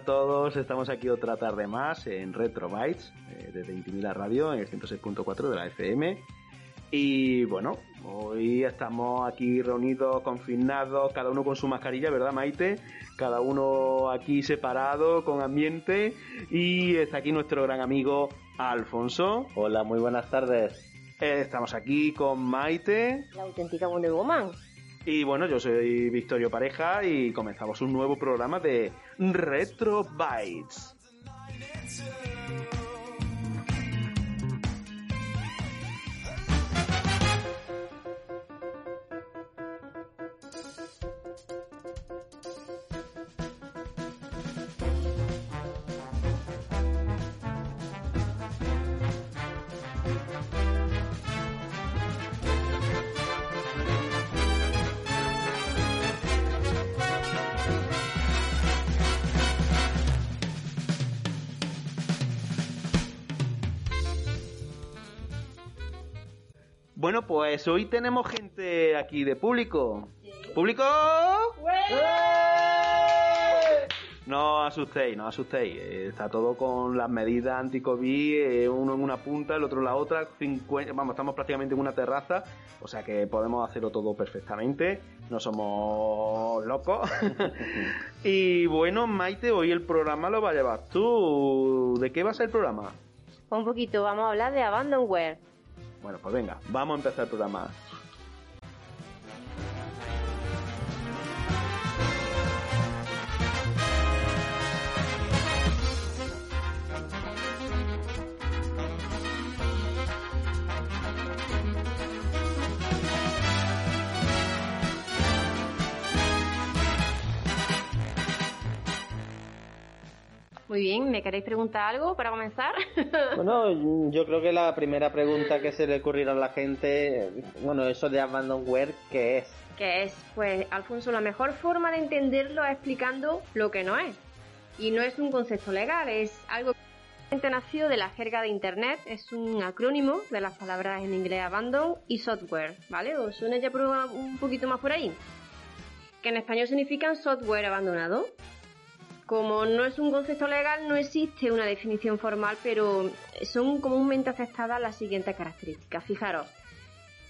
a todos. Estamos aquí otra tarde más en Retro Bytes, eh, desde Intimidad Radio, en el 106.4 de la FM. Y bueno, hoy estamos aquí reunidos, confinados, cada uno con su mascarilla, ¿verdad, Maite? Cada uno aquí separado, con ambiente. Y está aquí nuestro gran amigo Alfonso. Hola, muy buenas tardes. Eh, estamos aquí con Maite. La auténtica Wonder Woman. Y bueno, yo soy Victorio Pareja y comenzamos un nuevo programa de Retro Bytes. Bueno, pues hoy tenemos gente aquí de público. ¿Público? No asustéis, no asustéis. Está todo con las medidas anti-COVID, eh, uno en una punta, el otro en la otra. 50 vamos, estamos prácticamente en una terraza, o sea que podemos hacerlo todo perfectamente. No somos locos. y bueno, Maite, hoy el programa lo va a llevar tú. ¿De qué va a ser el programa? Un poquito, vamos a hablar de Abandonware. Bueno, pues venga, vamos a empezar el programa. Muy bien, ¿me queréis preguntar algo para comenzar? Bueno, yo creo que la primera pregunta que se le ocurrirá a la gente, bueno, eso de abandonware, ¿qué es? que es, pues, Alfonso, la mejor forma de entenderlo es explicando lo que no es. Y no es un concepto legal, es algo que nació de la jerga de Internet, es un acrónimo de las palabras en inglés abandon y software, ¿vale? ¿Os suena ya un poquito más por ahí? Que en español significan software abandonado. Como no es un concepto legal, no existe una definición formal, pero son comúnmente aceptadas las siguientes características. Fijaros,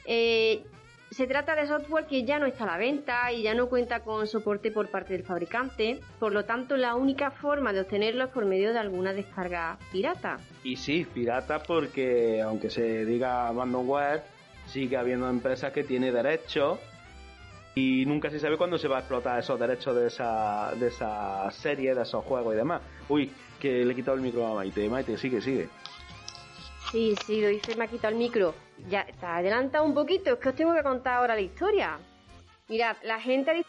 eh, se trata de software que ya no está a la venta y ya no cuenta con soporte por parte del fabricante, por lo tanto la única forma de obtenerlo es por medio de alguna descarga pirata. Y sí, pirata porque aunque se diga abandonware, sigue habiendo empresas que tienen derechos y nunca se sabe cuándo se va a explotar esos derechos de esa, de esa serie, de esos juegos y demás. Uy, que le he quitado el micro a Maite. Maite, sigue, sigue. Sí, sí, lo dice, me ha quitado el micro. Ya, te adelanta un poquito, es que os tengo que contar ahora la historia. Mirad, la gente dice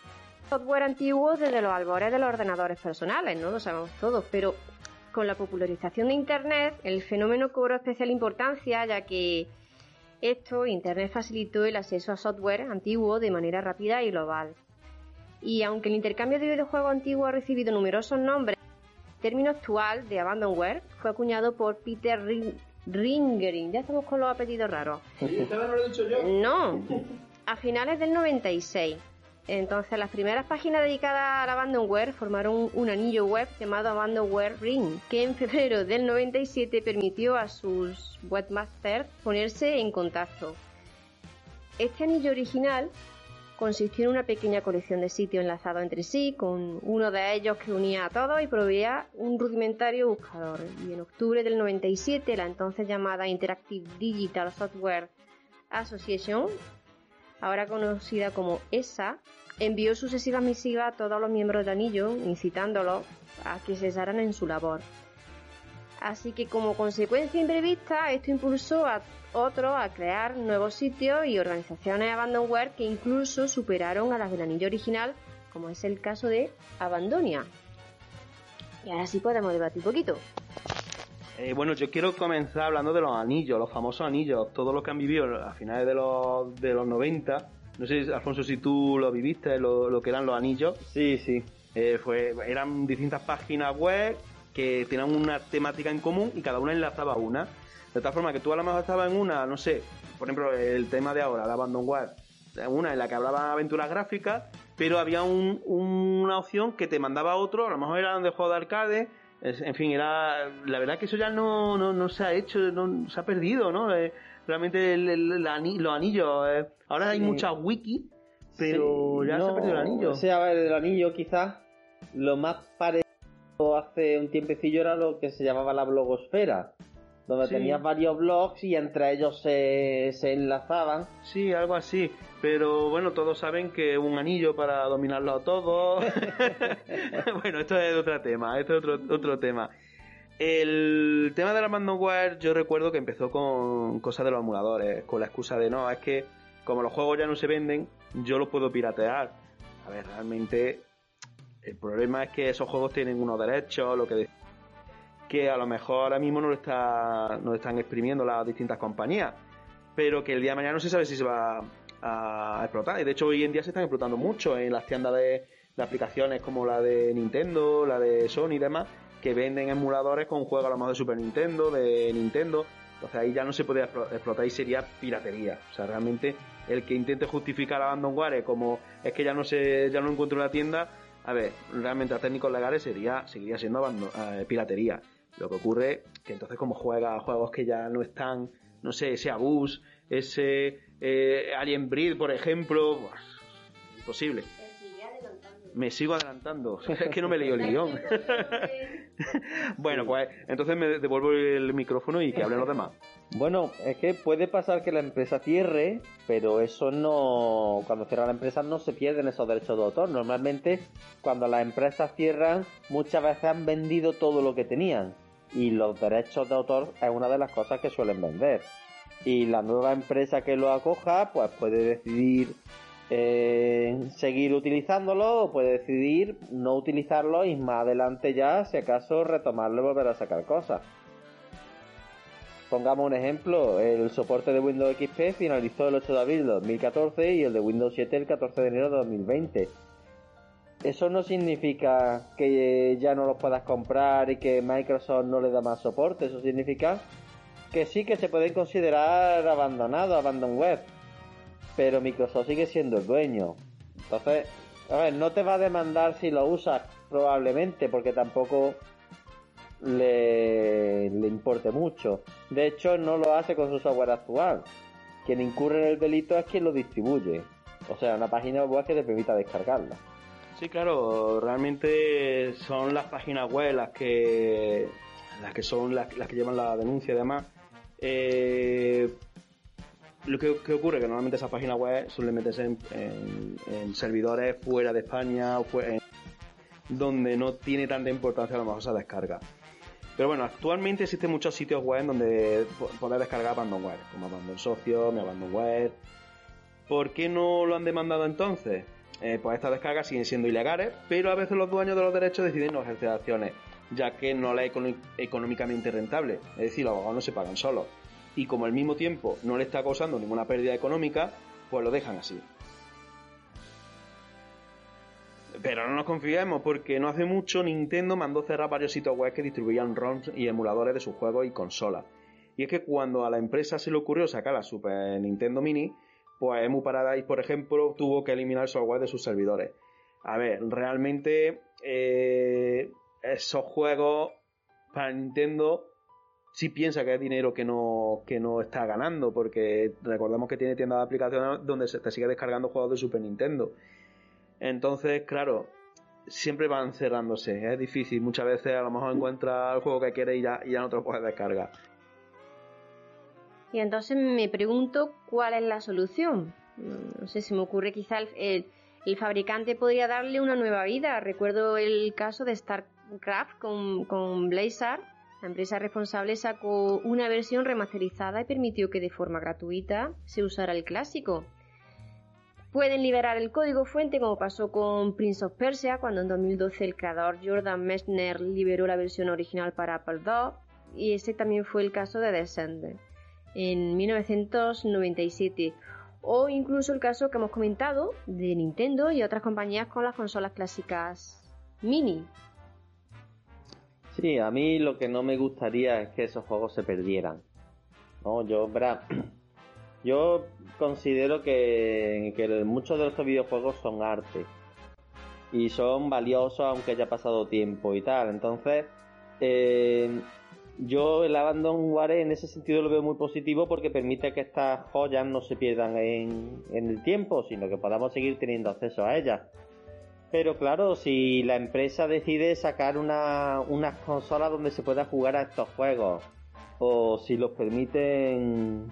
software antiguo desde los albores de los ordenadores personales, ¿no? Lo sabemos todos, pero con la popularización de Internet, el fenómeno cobró especial importancia, ya que esto, Internet facilitó el acceso a software antiguo de manera rápida y global. Y aunque el intercambio de videojuegos antiguos ha recibido numerosos nombres, el término actual de abandonware fue acuñado por Peter Ring Ringering. Ya estamos con los apellidos raros. No, a finales del 96. Entonces, las primeras páginas dedicadas al abandonware formaron un, anillo web llamado Abandonware Ring, que en febrero del 97 permitió a sus webmasters ponerse en contacto. Este anillo original consistió en una pequeña colección de sitios enlazados entre sí, con uno de ellos que unía a todos y proveía un rudimentario buscador. Y en octubre del 97, la entonces llamada Interactive Digital Software Association, ahora conocida como ESA, envió sucesivas misivas a todos los miembros del anillo, incitándolos a que cesaran en su labor. Así que como consecuencia imprevista, esto impulsó a otros a crear nuevos sitios y organizaciones abandonware que incluso superaron a las del anillo original, como es el caso de Abandonia. Y ahora sí podemos debatir un poquito. Eh, bueno, yo quiero comenzar hablando de los anillos, los famosos anillos, todos los que han vivido a finales de los, de los 90. No sé, Alfonso, si tú lo viviste, lo, que eran los anillos. Sí, sí. Eh, fue, eran distintas páginas web que tenían una temática en común y cada una enlazaba una. De tal forma que tú a lo mejor estabas en una, no sé, por ejemplo, el tema de ahora, la Abandonware, una en la que hablaba aventuras gráficas, pero había una opción que te mandaba otro, a lo mejor eran de juego de arcade, en fin, era la verdad que eso ya no, no, se ha hecho, no, se ha perdido, ¿no? Eh, realmente el, los anillos, eh, ahora hay muchas wiki, pero ya se ha perdido el anillo. O sea, el anillo quizás lo más parecido hace un tiempecillo era lo que se llamaba la blogosfera, donde tenías varios blogs y entre ellos se, se enlazaban. Sí, algo así. Pero bueno, todos saben que un anillo para dominarlo a todos. bueno, esto es otro tema, esto es otro, otro tema. El tema de la Abandonware yo recuerdo que empezó con cosas de los emuladores, con la excusa de no, es que como los juegos ya no se venden, yo los puedo piratear. A ver, realmente el problema es que esos juegos tienen unos derechos, lo que que a lo mejor ahora mismo no lo, está, no están exprimiendo las distintas compañías, pero que el día de mañana no se sabe si se va a, explotar. Y de hecho hoy en día se están explotando mucho en las tiendas de, aplicaciones como la de Nintendo, la de Sony y demás, que venden emuladores con juegos a lo mejor de Super Nintendo, de Nintendo. Entonces ahí ya no se puede explotar y sería piratería. O sea, realmente el que intente justificar a Abandonware como es que ya no se ya no encuentro la tienda, a ver, realmente a técnicos legales sería seguiría siendo eh, piratería. Lo que ocurre que entonces como juega juegos que ya no están, no sé, ese Abus, ese eh, Alien Breed, por ejemplo, imposible. Me sigo adelantando, es que no me he leído el guion. bueno, pues entonces me devuelvo el micrófono y que hablen los demás. Bueno, es que puede pasar que la empresa cierre, pero eso no. Cuando cierra la empresa no se pierden esos derechos de autor. Normalmente, cuando las empresas cierran, muchas veces han vendido todo lo que tenían. Y los derechos de autor es una de las cosas que suelen vender. Y la nueva empresa que lo acoja, pues puede decidir eh, seguir utilizándolo puede decidir no utilizarlo y más adelante ya, si acaso, retomarlo y volver a sacar cosas. Pongamos un ejemplo, el soporte de Windows XP finalizó el 8 de abril de 2014 y el de Windows 7 el 14 de enero de 2020. Eso no significa que ya no los puedas comprar y que Microsoft no le da más soporte, eso significa que sí que se pueden considerar abandonados, abandonware, pero Microsoft sigue siendo el dueño. Entonces, a ver, no te va a demandar si lo usas probablemente, porque tampoco le, le importe mucho. De hecho, no lo hace con su software actual. Quien incurre en el delito es quien lo distribuye. O sea, una página web que te permita descargarla. Sí, claro, realmente son las páginas web las que las que son las, que llevan la denuncia y demás. Eh, lo que, ocurre que normalmente esas páginas web suelen meterse en, servidores fuera de España o donde no tiene tanta importancia a lo mejor esa descarga. Pero bueno, actualmente existen muchos sitios web donde poder descargar Abandonware, como Abandon Socio, mi Abandonware. ¿Por qué no lo han demandado entonces? Eh, pues estas descargas siguen siendo ilegales, pero a veces los dueños de los derechos deciden no ejercer acciones, ya que no la es económicamente rentable. Es decir, los abogados no se pagan solos. Y como al mismo tiempo no le está causando ninguna pérdida económica, pues lo dejan así. Pero no nos confiemos porque no hace mucho Nintendo mandó cerrar varios sitios web que distribuían ROMs y emuladores de sus juegos y consolas. Y es que cuando a la empresa se le ocurrió sacar la Super Nintendo Mini, pues Emu Paradise, por ejemplo, tuvo que eliminar el software de sus servidores. A ver, realmente eh, esos juegos para Nintendo si piensa que es dinero que no, que no está ganando, porque recordemos que tiene tiendas de aplicaciones donde se te sigue descargando juegos de Super Nintendo. Entonces, claro, siempre van cerrándose, es difícil. Muchas veces a lo mejor encuentras el juego que quieres y ya, y ya no te lo puedes descargar. Y entonces me pregunto cuál es la solución. No sé, si me ocurre quizá el, el, fabricante podría darle una nueva vida. Recuerdo el caso de StarCraft con, con Blizzard. La empresa responsable sacó una versión remasterizada y permitió que de forma gratuita se usara el clásico. Pueden liberar el código fuente como pasó con Prince of Persia cuando en 2012 el creador Jordan Messner liberó la versión original para Apple II y ese también fue el caso de Descender en 1997 o incluso el caso que hemos comentado de Nintendo y otras compañías con las consolas clásicas mini. Sí, a mí lo que no me gustaría es que esos juegos se perdieran. No, yo, yo considero que, que muchos de estos videojuegos son arte y son valiosos aunque haya pasado tiempo y tal. Entonces, eh, yo el Abandonware en ese sentido lo veo muy positivo porque permite que estas joyas no se pierdan en, el tiempo, sino que podamos seguir teniendo acceso a ellas. Pero claro, si la empresa decide sacar una, unas consolas donde se pueda jugar a estos juegos, o si los permiten,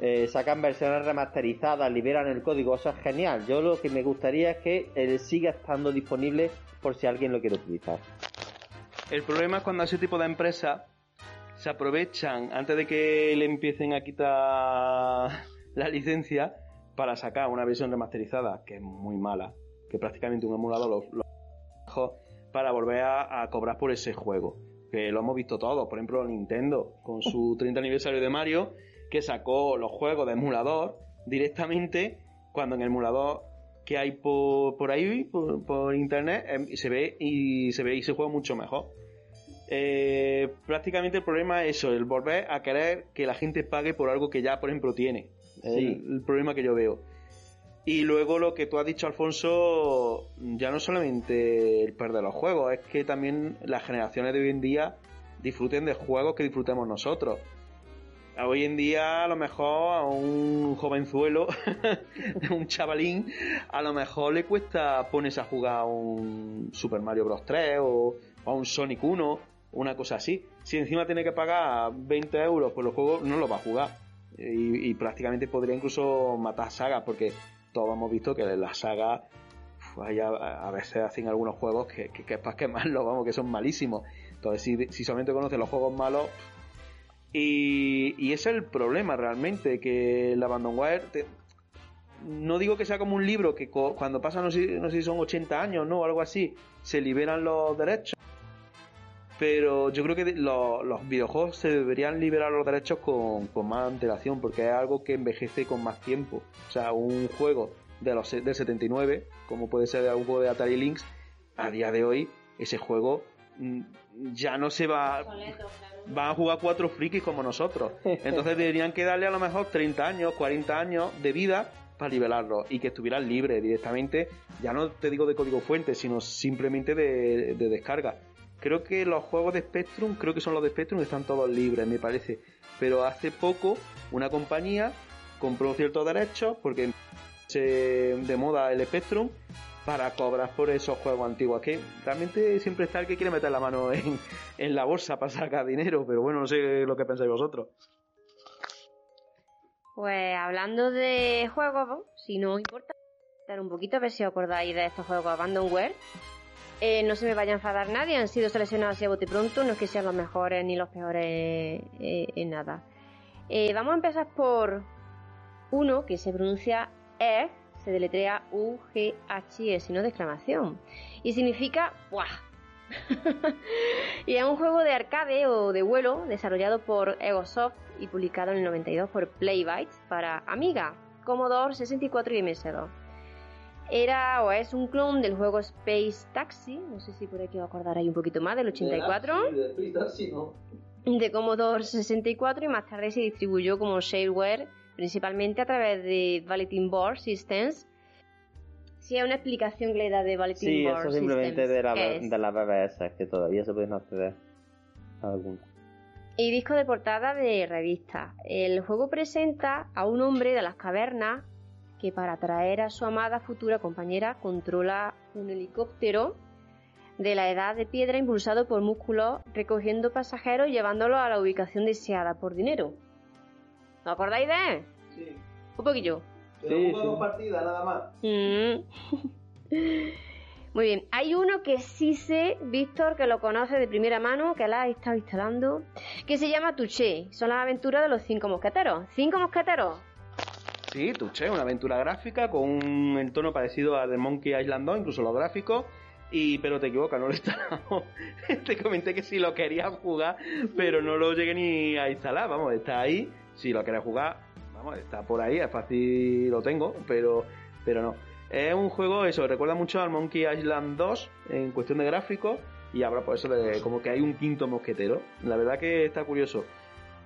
eh, sacan versiones remasterizadas, liberan el código, eso es genial. Yo lo que me gustaría es que él siga estando disponible por si alguien lo quiere utilizar. El problema es cuando ese tipo de empresas se aprovechan antes de que le empiecen a quitar la licencia para sacar una versión remasterizada que es muy mala, que prácticamente un emulador lo, lo para volver a, cobrar por ese juego. Que lo hemos visto todos, por ejemplo Nintendo con su 30 aniversario de Mario, que sacó los juegos de emulador directamente cuando en el emulador que hay por, ahí, por, internet, em, se ve y se ve y se juega mucho mejor. Eh, prácticamente el problema es eso, el volver a querer que la gente pague por algo que ya, por ejemplo, tiene. El, problema que yo veo. Y luego lo que tú has dicho, Alfonso, ya no solamente el perder los juegos, es que también las generaciones de hoy en día disfruten de juegos que disfrutemos nosotros. Hoy en día, a lo mejor, a un jovenzuelo, un chavalín, a lo mejor le cuesta ponerse a jugar un Super Mario Bros. 3 o, a un Sonic 1, una cosa así. Si encima tiene que pagar 20 euros por los juegos, no lo va a jugar. Y, prácticamente podría incluso matar sagas, porque todos hemos visto que las sagas a, veces hacen algunos juegos que, que, que es para quemarlo, vamos, que son malísimos. Entonces, si, solamente conoces los juegos malos, y, es el problema realmente, que el Abandonware, no digo que sea como un libro que cuando pasa, no sé, no sé si son 80 años, ¿no? O algo así, se liberan los derechos. Pero yo creo que los videojuegos se deberían liberar los derechos con, más antelación, porque es algo que envejece con más tiempo. O sea, un juego de los, del 79, como puede ser un juego de Atari Lynx, a día de hoy, ese juego mm, ya no se va van a jugar cuatro frikis como nosotros. Entonces deberían que darle a lo mejor 30 años, 40 años de vida para liberarlo y que estuvieran libres directamente, ya no te digo de código fuente, sino simplemente de, descarga. Creo que los juegos de Spectrum, creo que son los de Spectrum, están todos libres, me parece. Pero hace poco una compañía compró ciertos derechos porque se de moda el Spectrum para cobrar por esos juegos antiguos. Que realmente siempre está el que quiere meter la mano en, la bolsa para sacar dinero, pero bueno, no sé lo que pensáis vosotros. Pues hablando de juegos, si no importa, dar un poquito a ver si os acordáis de estos juegos Abandonware. Eh, no se me vaya a enfadar nadie, han sido seleccionados así a bote pronto, no es que sean los mejores ni los peores eh, en nada. Eh, vamos a empezar por uno que se pronuncia E se deletrea U-G-H-S, no de exclamación. Y significa ¡buah! y es un juego de arcade o de vuelo desarrollado por Egosoft y publicado en el 92 por Playbytes para Amiga, Commodore 64 y MS2. Era o es un clon del juego Space Taxi, no sé si por aquí os acordaréis un poquito más, del 84. De Commodore 64 y más tarde se distribuyó como shareware principalmente a través de Bulletin Board Systems. Si hay una explicación que le da de Bulletin sí, Board Systems. Sí, eso simplemente de la, de la BBS, que todavía se pueden acceder a algunos. y disco de portada de revista. El juego presenta a un hombre de las cavernas que para atraer a su amada futura compañera controla un helicóptero de la edad de piedra impulsado por músculos recogiendo pasajeros y llevándolos a la ubicación deseada por dinero. ¿No acordáis de él? Sí. Un poquillo. Pero Sí, sí. partida, nada más. Mm. Muy bien, hay uno que sí sé, Víctor, que lo conoce de primera mano, que la ha estado instalando, que se llama Touché. Son las aventuras de los cinco mosqueteros. ¿Cinco mosqueteros? Sí, Touché, una aventura gráfica con un entorno parecido al de Monkey Island 2, incluso los gráficos. Y, pero te equivocas, no lo he instalado. te comenté que sí lo quería jugar, pero no lo llegué ni a instalar. Vamos, está ahí. Si lo quieres jugar, vamos, está por ahí, es fácil, lo tengo, pero, pero no. Es un juego, eso, recuerda mucho al Monkey Island 2 en cuestión de gráficos. Y ahora por eso le- como que hay un quinto mosquetero. La verdad que está curioso.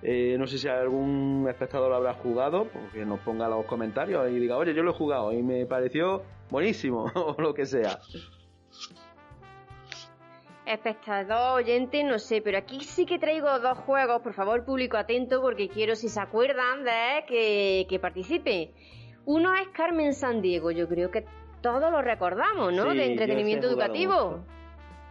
Eh, no sé si algún espectador lo habrá jugado, porque nos ponga los comentarios y diga, oye, yo lo he jugado y me pareció buenísimo, o lo que sea. Espectador, oyente, no sé, pero aquí sí que traigo dos juegos, por favor, público atento, porque quiero, si se acuerdan de que, que participe. Uno es Carmen San Diego, yo creo que todos lo recordamos, ¿no? Sí, de entretenimiento educativo. mucho.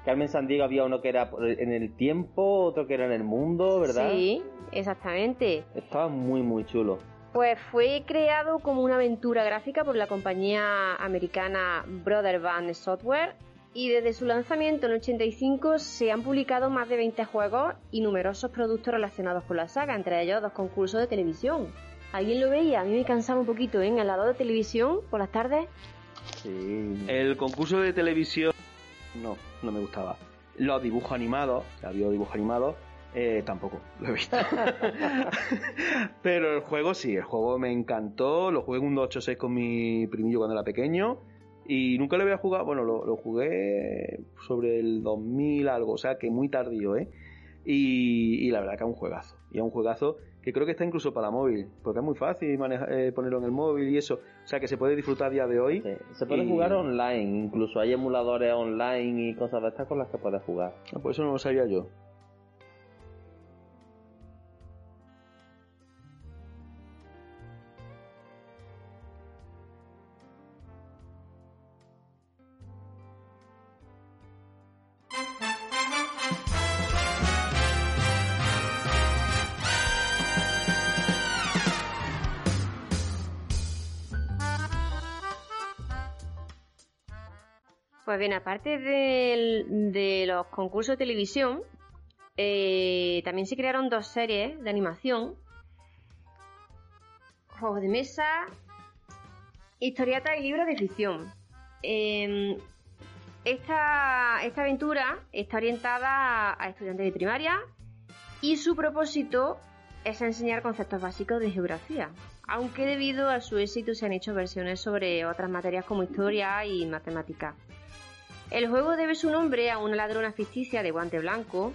Carmen Sandiego había uno que era en el tiempo, otro que era en el mundo, ¿verdad? Sí, exactamente. Estaba muy, muy chulo. Pues fue creado como una aventura gráfica por la compañía americana Brother Band Software y desde su lanzamiento en 85 se han publicado más de 20 juegos y numerosos productos relacionados con la saga, entre ellos dos concursos de televisión. ¿Alguien lo veía? A mí me cansaba un poquito, ¿eh? En el lado de televisión, por las tardes. Sí. El concurso de televisión, no, no me gustaba. Los dibujos animados, que había dibujos animados, eh, tampoco lo he visto. Pero el juego sí, el juego me encantó. Lo jugué en un 286 con mi primillo cuando era pequeño. Y nunca lo había jugado, bueno, lo, lo jugué sobre el 2000 algo, o sea que muy tardío, ¿eh? Y, y la verdad que es un juegazo. Y es un juegazo que creo que está incluso para móvil, porque es muy fácil manejar, eh, ponerlo en el móvil y eso. O sea que se puede disfrutar a día de hoy. Sí. Se puede Y- jugar online, incluso hay emuladores online y cosas de estas con las que puedes jugar. Ah, Por eso no lo sabía yo. Pues aparte de los concursos de televisión, eh, también se crearon dos series de animación, juegos de mesa, historietas y libros de ficción. Eh, esta, esta aventura está orientada a estudiantes de primaria y su propósito es enseñar conceptos básicos de geografía, aunque debido a su éxito se han hecho versiones sobre otras materias como historia y matemática. El juego debe su nombre a una ladrona ficticia de guante blanco,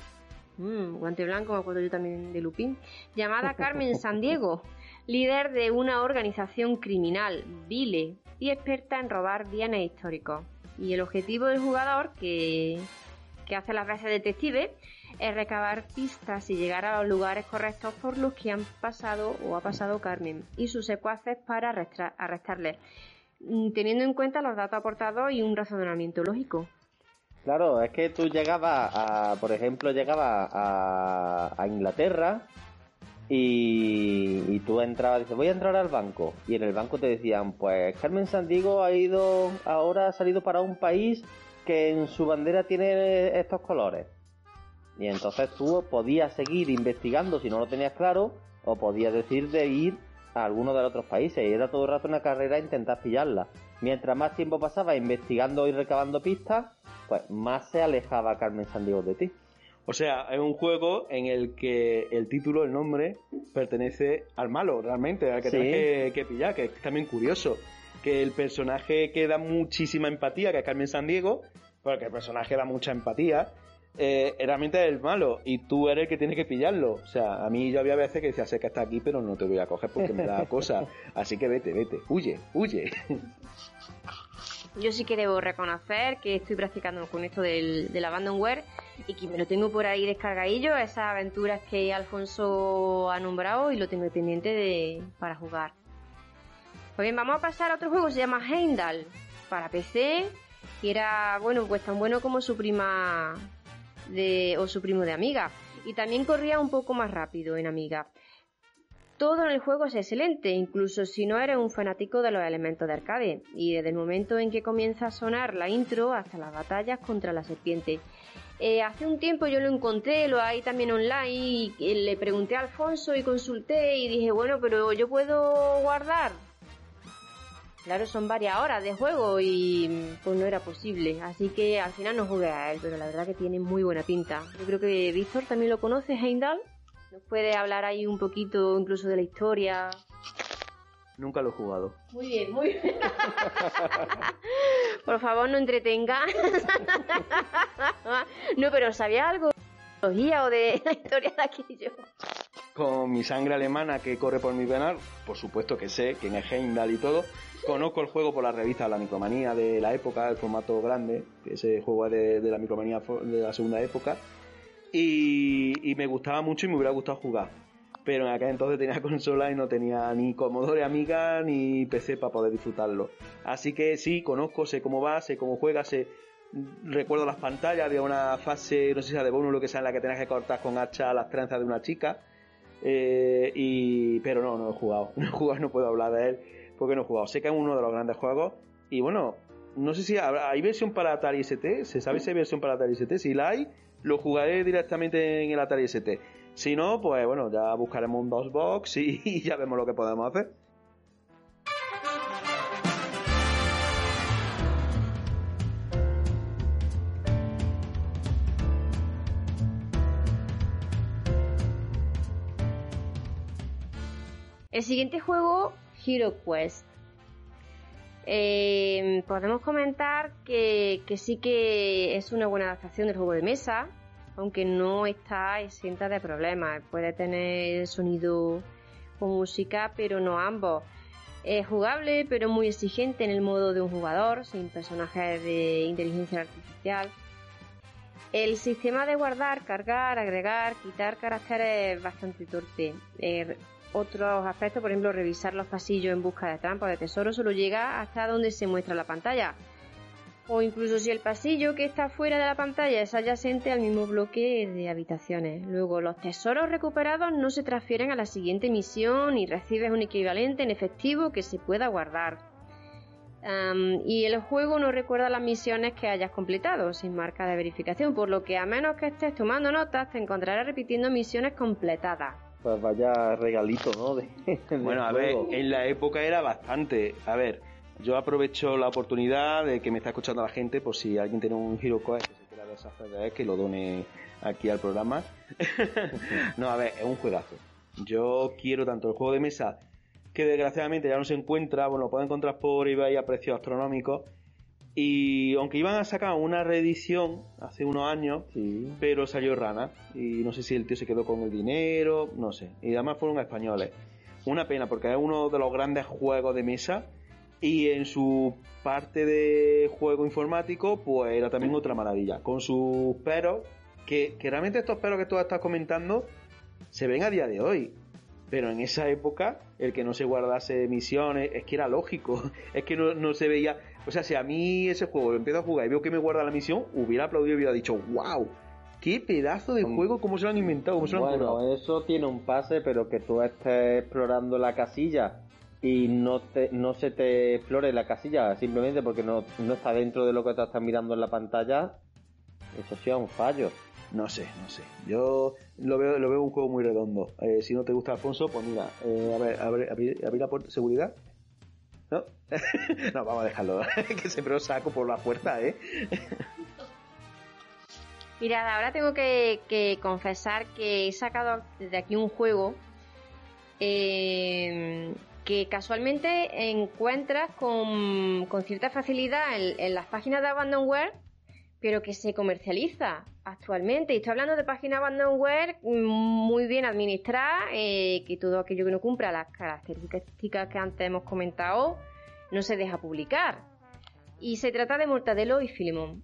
mm, guante blanco, me acuerdo yo también de Lupin, llamada Carmen Sandiego, líder de una organización criminal, Vile, y experta en robar bienes históricos. Y el objetivo del jugador, que, que hace las veces de detective, es recabar pistas y llegar a los lugares correctos por los que han pasado o ha pasado Carmen y sus secuaces para arrestarles, mm, teniendo en cuenta los datos aportados y un razonamiento lógico. Claro, es que tú llegabas a, por ejemplo, llegabas a, a Inglaterra y, y tú entrabas, dices, voy a entrar al banco. Y en el banco te decían, pues Carmen Sandiego ha ido, ahora ha salido para un país que en su bandera tiene estos colores. Y entonces tú podías seguir investigando si no lo tenías claro, o podías decir de ir a alguno de los otros países. Y era todo el rato una carrera intentar pillarla. Mientras más tiempo pasaba investigando y recabando pistas, pues más se alejaba Carmen Sandiego de ti. O sea, es un juego en el que el título, el nombre, pertenece al malo, realmente, al que Sí. tienes que, que pillar, que es también curioso. Que el personaje que da muchísima empatía, que es Carmen Sandiego, porque el personaje da mucha empatía, eh, realmente es el malo y tú eres el que tiene que pillarlo. O sea, a mí yo había veces que decía, sé que está aquí, pero no te voy a coger porque me da cosa. Así que vete, vete, huye, huye. Yo sí que debo reconocer que estoy practicando con esto del, del abandonware y que me lo tengo por ahí descargadillo, esas aventuras que Alfonso ha nombrado y lo tengo pendiente de, para jugar. Pues bien, vamos a pasar a otro juego, se llama Heimdall, para PC, y era, bueno, pues tan bueno como su prima de, o su primo de Amiga. Y también corría un poco más rápido en Amiga. Todo en el juego es excelente, incluso si no eres un fanático de los elementos de arcade, y desde el momento en que comienza a sonar la intro hasta las batallas contra la serpiente. Eh, hace un tiempo yo lo encontré, lo hay también online, y le pregunté a Alfonso y consulté y dije, bueno, pero yo puedo guardar. Claro, son varias horas de juego y pues no era posible, así que al final no jugué a él, pero la verdad que tiene muy buena pinta. Yo creo que Víctor también lo conoce, Heimdall. ¿Nos puede hablar ahí un poquito incluso de la historia? Nunca lo he jugado. Muy bien, muy bien. Por favor, no entretenga. no, pero ¿sabía algo de o de la historia de aquello? Con mi sangre alemana que corre por mi venar, por supuesto que sé quién es Heimdall y todo. Conozco el juego por la revista La Micromanía de la época, el formato grande, ese juego de, la Micromanía de la segunda época y, me gustaba mucho y me hubiera gustado jugar. Pero en aquel entonces tenía consola y no tenía ni Commodore Amiga ni PC para poder disfrutarlo. Así que sí, conozco, sé cómo va, sé cómo juega, sé recuerdo las pantallas, había una fase, no sé si era de bonus lo que sea, en la que tenías que cortar con hacha las trenzas de una chica. Eh, y, pero no, no he jugado. No he jugado, no puedo hablar de él porque no he jugado. Sé que es uno de los grandes juegos. Y bueno, no sé si hay versión para Atari ST. ¿Se sabe si hay versión para Atari ST? Si la hay, lo jugaré directamente en el Atari ST. Si no, pues bueno, ya buscaremos un DOSBox y, y ya vemos lo que podemos hacer. El siguiente juego, Hero Quest. Eh, podemos comentar que, sí que es una buena adaptación del juego de mesa, aunque no está exenta de problemas. Puede tener sonido o música, pero no ambos. Es jugable, pero muy exigente en el modo de un jugador, sin personajes de inteligencia artificial. El sistema de guardar, cargar, agregar, quitar caracteres es bastante torpe. Eh, otros aspectos, por ejemplo, revisar los pasillos en busca de trampas de tesoro solo llega hasta donde se muestra la pantalla. O incluso si el pasillo que está fuera de la pantalla es adyacente al mismo bloque de habitaciones. Luego, los tesoros recuperados no se transfieren a la siguiente misión y recibes un equivalente en efectivo que se pueda guardar. y el juego no recuerda las misiones que hayas completado sin marca de verificación, por lo que a menos que estés tomando notas te encontrarás repitiendo misiones completadas. Pues vaya regalito, ¿no? bueno, a ver, en la época era bastante. A ver, yo aprovecho la oportunidad de que me está escuchando la gente por si alguien tiene un Hero que se quiera deshacer que lo done aquí al programa. no, a ver, es un juegazo. Yo quiero tanto el juego de mesa, que desgraciadamente ya no se encuentra, bueno, lo puedo encontrar por eBay a precios astronómicos, y aunque iban a sacar una reedición hace unos años, pero salió rana. Y no sé si el tío se quedó con el dinero, no sé. Y además fueron españoles. Una pena, porque es uno de los grandes juegos de mesa. Y en su parte de juego informático, pues era también otra maravilla. Con sus peros, que, que realmente estos peros que tú estás comentando se ven a día de hoy. Pero en esa época, el que no se guardase misiones, es que era lógico. Es que no, no se veía o sea, si a mí ese juego lo empiezo a jugar y veo que me guarda la misión, hubiera aplaudido y hubiera dicho, wow, qué pedazo de juego, cómo se lo han inventado, cómo se lo han Bueno, eso tiene un pase, pero que tú estés explorando la casilla y no te, no se te explore la casilla simplemente porque no, no está dentro de lo que te estás mirando en la pantalla, eso sí es un fallo. No sé, no sé. Yo lo veo, lo veo un juego muy redondo. Eh, si no te gusta Alfonso, pues mira, eh, a ver, abrir, abrir la puerta de seguridad ¿No? no, vamos a dejarlo. que siempre lo saco por la puerta, ¿eh? Mirad, ahora tengo que, confesar que he sacado desde aquí un juego eh, que casualmente encuentras con, cierta facilidad en, las páginas de Abandonware, pero que se comercializa actualmente. Y estoy hablando de páginas Abandonware muy bien administradas, eh, que todo aquello que no cumpla las características que antes hemos comentado no se deja publicar. Y se trata de Mortadelo y Filemón.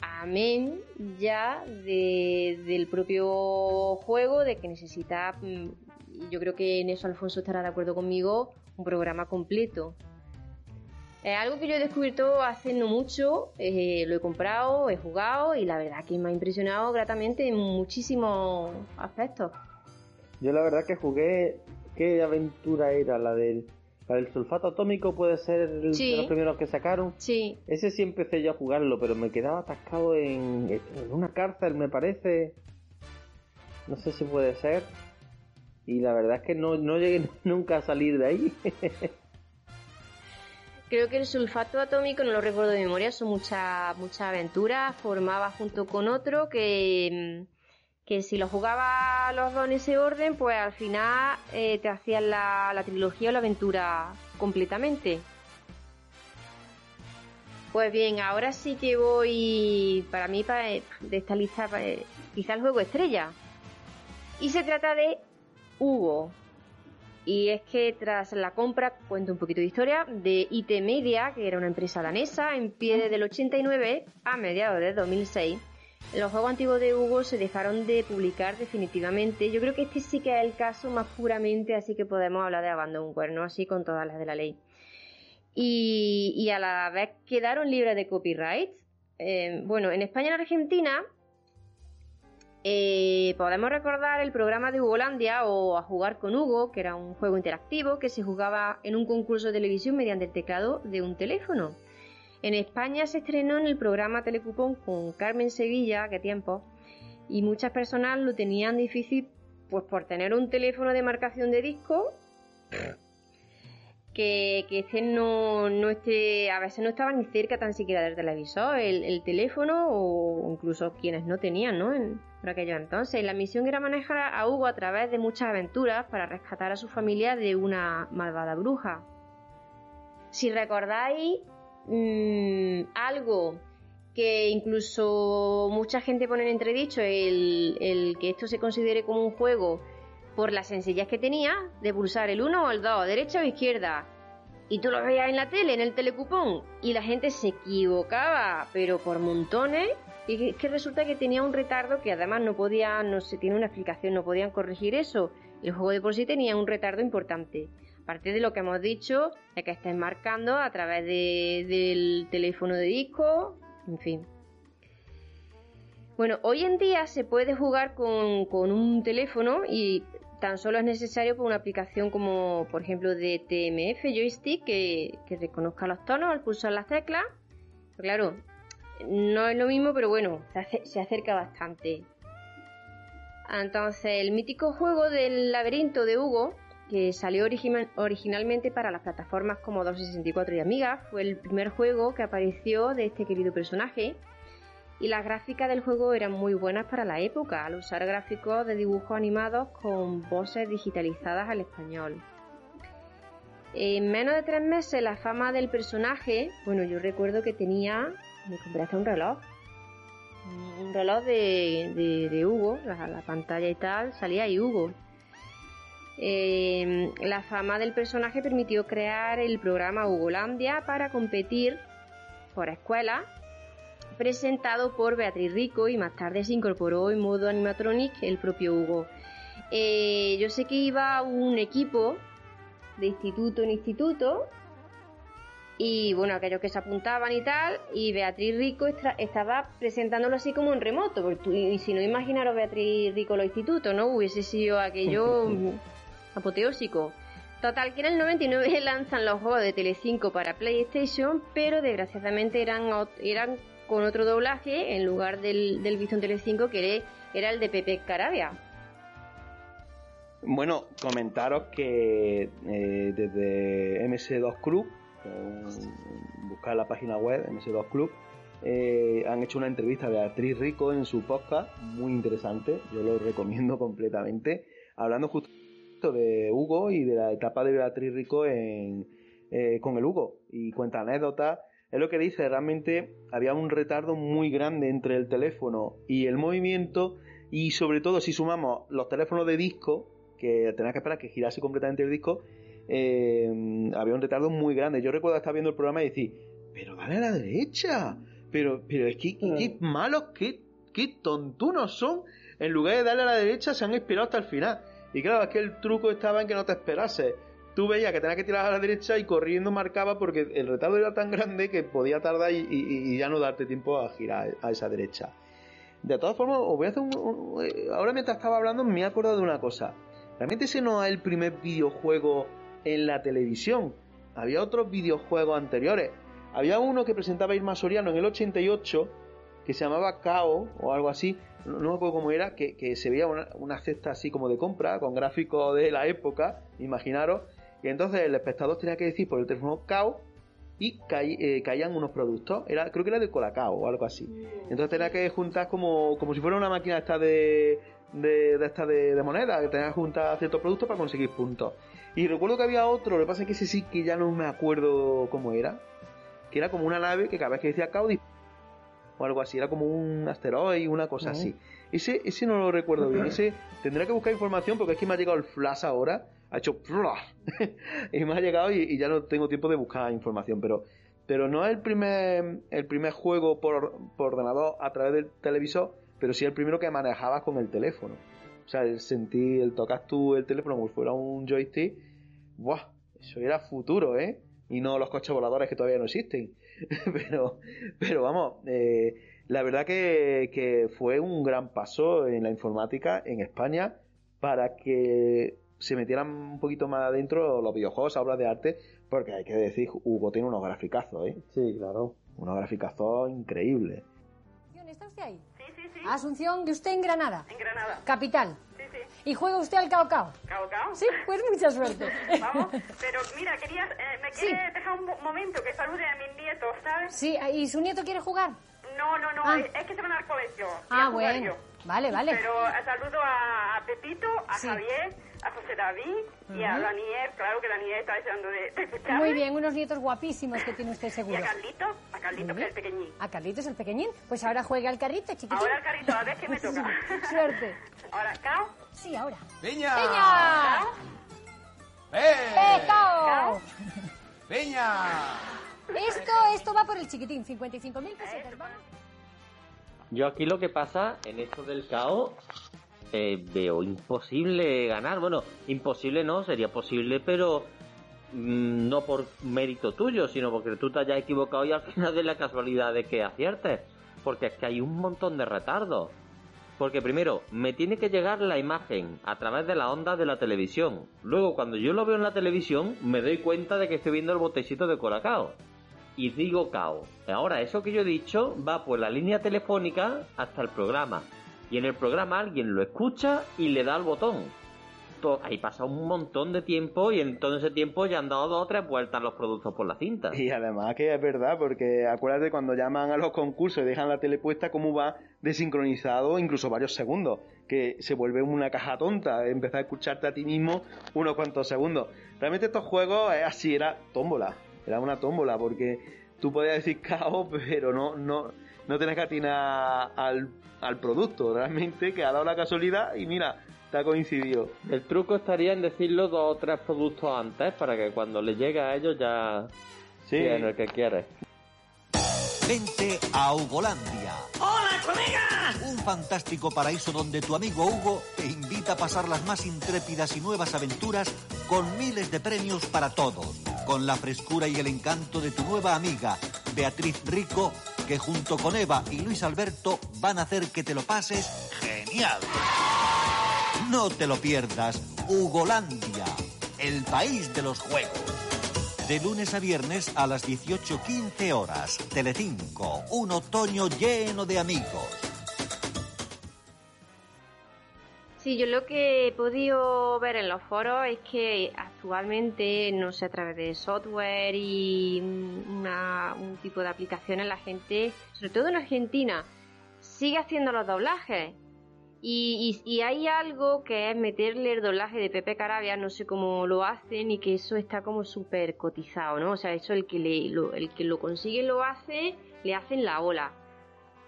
amén ya del propio juego, de que necesita, mm, yo creo que en eso Alfonso estará de acuerdo conmigo, un programa completo. Es algo que yo he descubierto hace no mucho, eh, lo he comprado, he jugado y la verdad que me ha impresionado gratamente en muchísimos aspectos. Yo la verdad que jugué, ¿qué aventura era? La del, sulfato atómico puede ser el de los primeros que sacaron. Sí. Ese sí empecé yo a jugarlo, pero me quedaba atascado en, en una cárcel, me parece. No sé si puede ser. Y la verdad es que no, no llegué nunca a salir de ahí. Creo que el sulfato atómico, no lo recuerdo de memoria, son muchas mucha aventuras. Formaba junto con otro que, que si lo jugaba los dos en ese orden, pues al final eh, te hacían la, la trilogía o la aventura completamente. Pues bien, ahora sí que voy, para mí, para, de esta lista, quizá el juego estrella. Y se trata de Hugo. Y es que tras la compra, cuento un poquito de historia, de IT Media, que era una empresa danesa, en pie desde el 89 a mediados de 2006, los juegos antiguos de Hugo se dejaron de publicar definitivamente. Yo creo que este sí que es el caso más puramente, así que podemos hablar de abandono cuerno, así con todas las de la ley. Y, a la vez quedaron libres de copyright. Eh, bueno, en España y en Argentina eh, podemos recordar el programa de Hugolandia o A jugar con Hugo, que era un juego interactivo que se jugaba en un concurso de televisión mediante el teclado de un teléfono. En España se estrenó en el programa Telecupón con Carmen Sevilla, que tiempo, y muchas personas lo tenían difícil pues por tener un teléfono de marcación de disco que, que este no, no esté, a veces no estaba ni cerca tan siquiera del televisor, el, teléfono o incluso quienes no tenían, ¿no? Por aquello entonces. La misión era manejar a Hugo a través de muchas aventuras para rescatar a su familia de una malvada bruja. Si recordáis mmm, algo que incluso mucha gente pone en entredicho el, el que esto se considere como un juego por la sencillez que tenía de pulsar el 1 o el 2, derecha o izquierda. Y tú lo veías en la tele, en el telecupón, y la gente se equivocaba, pero por montones. Y es que resulta que tenía un retardo que además no podía, no se tiene una explicación, no podían corregir eso. El juego de por sí tenía un retardo importante. Aparte de lo que hemos dicho, de que estés marcando a través del teléfono de disco, en fin. Bueno, hoy en día se puede jugar con, con un teléfono y tan solo es necesario por una aplicación como por ejemplo de TMF Joystick que, reconozca los tonos al pulsar las teclas. Claro, no es lo mismo, pero bueno, se, acerca bastante. Entonces, el mítico juego del laberinto de Hugo, que salió originalmente para las plataformas como 264 y Amiga, fue el primer juego que apareció de este querido personaje y las gráficas del juego eran muy buenas para la época, al usar gráficos de dibujos animados con voces digitalizadas al español. En menos de tres meses la fama del personaje, bueno, yo recuerdo que tenía, me compré hasta un reloj, un reloj de, Hugo, la, pantalla y tal, salía ahí Hugo. Eh, la fama del personaje permitió crear el programa Hugolandia para competir por escuelas presentado por Beatriz Rico y más tarde se incorporó en modo animatronic el propio Hugo. Eh, yo sé que iba un equipo de instituto en instituto y bueno, aquellos que se apuntaban y tal, y Beatriz Rico estaba presentándolo así como en remoto, porque y si no imaginaros Beatriz Rico los institutos, ¿no? Hubiese sido aquello apoteósico. Total, que en el 99 lanzan los juegos de Telecinco para PlayStation, pero desgraciadamente eran, eran con otro doblaje en lugar del, del Visto en Telecinco que era el de Pepe Carabia. Bueno, comentaros que eh, desde MS2 Club, buscar la página web MS2 Club, eh, han hecho una entrevista a Beatriz Rico en su podcast, muy interesante, yo lo recomiendo completamente, hablando justo de Hugo y de la etapa de Beatriz Rico en, eh, con el Hugo, y cuenta anécdotas es lo que dice, realmente había un retardo muy grande entre el teléfono y el movimiento y sobre todo si sumamos los teléfonos de disco, que tenías que esperar que girase completamente el disco, eh, había un retardo muy grande. Yo recuerdo estar viendo el programa y decir, pero dale a la derecha, Pero, pero es que qué malos, qué, qué tontunos son. En lugar de darle a la derecha, se han esperado hasta el final. Y claro, es que el truco estaba en que no te esperase. Tú veías que tenías que tirar a la derecha y corriendo marcaba porque el retardo era tan grande que podía tardar y, ya no darte tiempo a girar a esa derecha. De todas formas, os voy a hacer un, eh, ahora mientras estaba hablando me he acordado de una cosa. Realmente ese no es el primer videojuego en la televisión. Había otros videojuegos anteriores. Había uno que presentaba Irma Soriano en el 88 que se llamaba Kao o algo así. No, me acuerdo cómo era, que, se veía una, cesta así como de compra con gráficos de la época, imaginaros. Y entonces el espectador tenía que decir por el teléfono Kao y eh, caían unos productos. Era, creo que era de Colacao o algo así. Entonces tenía que juntar como, como si fuera una máquina esta de, de, de esta de, moneda, que tenía que juntar ciertos productos para conseguir puntos. Y recuerdo que había otro, lo que pasa es que ese sí que ya no me acuerdo cómo era. Que era como una nave que cada vez que decía Caudi o algo así, era como un asteroide, una cosa así. Ese, ese no lo recuerdo bien, ese tendré que buscar información porque es que me ha llegado el flash ahora ha hecho y me ha llegado y, ya no tengo tiempo de buscar información, pero pero no es el primer el primer juego por, ordenador a través del televisor, pero sí el primero que manejabas con el teléfono. O sea, el sentir, el tocar tú el teléfono como si fuera un joystick, ¡buah! Eso era futuro, ¿eh? Y no los coches voladores que todavía no existen. pero, pero vamos, eh, la verdad que, que fue un gran paso en la informática en España para que se metieran un poquito más adentro los videojuegos, obras de arte, porque hay que decir, Hugo tiene unos graficazos, ¿eh? Sí, claro. Unos graficazos increíbles. ¿Está usted ahí? Sí, sí, sí. Asunción, de usted en Granada. En Granada. Capital. Sí, sí. ¿Y juega usted al Cao Cao? ¿Cao Cao? Sí, pues mucha suerte. Vamos, pero mira, querías, eh, me quieres dejar un momento que salude a mis nietos, ¿sabes? Sí, ¿y su nieto quiere jugar? No, no, no, ah. es que se van al colegio. Ah, bueno. Vale, vale. Pero saludo a, Pepito, a Javier, a José David y a Daniel. Claro que Daniel está deseando de, de Muy bien, unos nietos guapísimos que tiene usted seguro. Y a Carlito, a Carlito que es el pequeñín. A Carlito es el pequeñín. Pues ahora juega al carrito, chiquitín. Ahora al carrito, a ver qué me toca. Suerte. Ahora, ¿cao? Sí, ahora. ¡Peña! ¡Peña! ¡Eh! ¡Pecao! ¡Peña! Esto, esto va por el chiquitín, 55.000 pesetas, vamos. Yo aquí lo que pasa en esto del caos eh, veo imposible ganar. Bueno, imposible no, sería posible, pero mm, no por mérito tuyo, sino porque tú te hayas equivocado y al final de la casualidad de que aciertes. Porque es que hay un montón de retardos. Porque primero, me tiene que llegar la imagen a través de la onda de la televisión. Luego, cuando yo lo veo en la televisión, me doy cuenta de que estoy viendo el botecito de Colacao y digo cao. Ahora, eso que yo he dicho va por la línea telefónica hasta el programa. Y en el programa alguien lo escucha y le da al botón. Ahí pasa un montón de tiempo y en todo ese tiempo ya han dado dos o tres vueltas los productos por la cinta. Y además que es verdad, porque acuérdate cuando llaman a los concursos y dejan la tele puesta, cómo va desincronizado incluso varios segundos, que se vuelve una caja tonta, empezar a escucharte a ti mismo unos cuantos segundos. Realmente estos juegos es así, era tómbola era una tómbola, porque tú podías decir caos, pero no, no, no tenés que atinar al, al producto, realmente, que ha dado la casualidad y mira, te ha coincidido. El truco estaría en decirlo dos o tres productos antes para que cuando le llegue a ellos ya sí. el que quieres. Vente a Hugolandia. ¡Hola, colega! Un fantástico paraíso donde tu amigo Hugo te invita a pasar las más intrépidas y nuevas aventuras con miles de premios para todos con la frescura y el encanto de tu nueva amiga, Beatriz Rico, que junto con Eva y Luis Alberto van a hacer que te lo pases genial. No te lo pierdas, Hugolandia, el país de los juegos. De lunes a viernes a las 18.15 horas, Telecinco, un otoño lleno de amigos. Sí, yo lo que he podido ver en los foros es que actualmente, no sé, a través de software y un tipo de aplicaciones, la gente, sobre todo en Argentina, sigue haciendo los doblajes. Y, hay algo que es meterle el doblaje de Pepe Carabia, no sé cómo lo hacen y que eso está como súper cotizado, ¿no? O sea, eso el que, le, lo, el que lo consigue lo hace, le hacen la ola.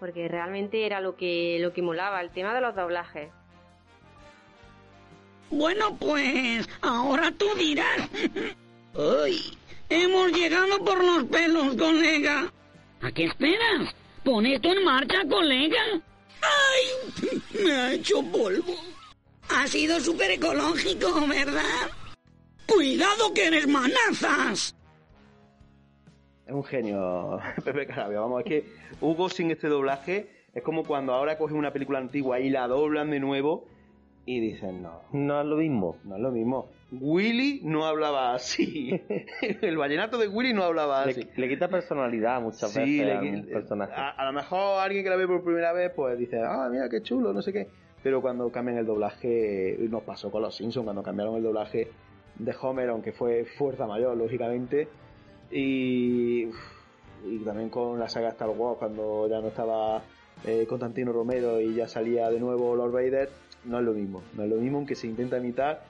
Porque realmente era lo que, lo que molaba, el tema de los doblajes. Bueno, pues ahora tú dirás. ¡Uy! Hemos llegado por los pelos, colega. ¿A qué esperas? Pon esto en marcha, colega. ¡Ay! Me ha hecho polvo. Ha sido súper ecológico, ¿verdad? ¡Cuidado que eres manazas! Es un genio, Pepe Carabia. Vamos, es que Hugo sin este doblaje es como cuando ahora cogen una película antigua y la doblan de nuevo y dicen, no. No es lo mismo. No es lo mismo. Willy no hablaba así. El vallenato de Willy no hablaba así. le quita personalidad muchas Sí, veces le personaje. a, a lo mejor alguien que la ve por primera vez, pues dice, ah, mira qué chulo, no sé qué. Pero cuando cambian el doblaje, nos pasó con los Simpsons, cuando cambiaron el doblaje de Homer, aunque fue fuerza mayor, lógicamente. Y, y también con la saga Star Wars, cuando ya no estaba eh, Constantino Romero y ya salía de nuevo Lord Vader, no es lo mismo. No es lo mismo, aunque se intenta imitar,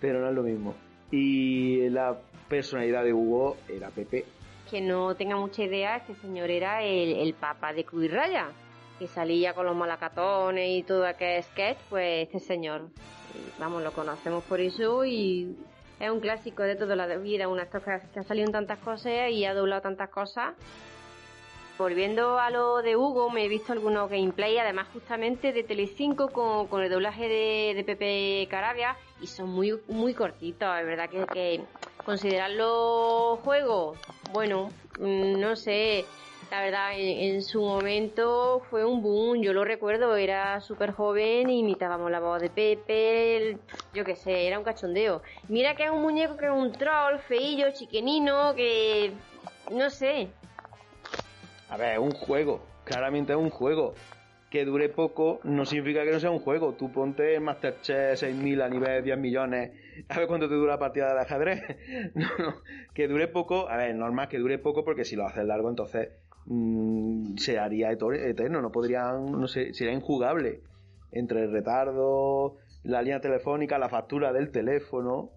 pero no es lo mismo. Y la personalidad de Hugo era Pepe. Que no tenga mucha idea, este señor era el, el papa de Cruz Raya, que salía con los malacatones y todo aquel sketch, pues este señor, vamos, lo conocemos por eso y es un clásico de toda la vida, un actor que ha salido en tantas cosas y ha doblado tantas cosas. Volviendo a lo de Hugo, me he visto algunos gameplay, además justamente de Telecinco con, con el doblaje de, de Pepe Carabia, y son muy muy cortitos, es verdad que, que considerarlo juego, bueno, mm, no sé, la verdad en, su momento fue un boom, yo lo recuerdo, era súper joven, imitábamos la voz de Pepe, yo qué sé, era un cachondeo. Mira que es un muñeco que es un troll, feillo, chiquenino, que no sé, A ver, es un juego. Claramente es un juego. Que dure poco no significa que no sea un juego. Tú ponte Masterchef 6000 a nivel 10 millones. A ver cuánto te dura la partida de ajedrez. No, no. Que dure poco. A ver, normal que dure poco porque si lo haces largo, entonces mm, se haría eterno. No podrían. No sé, sería injugable. Entre el retardo, la línea telefónica, la factura del teléfono.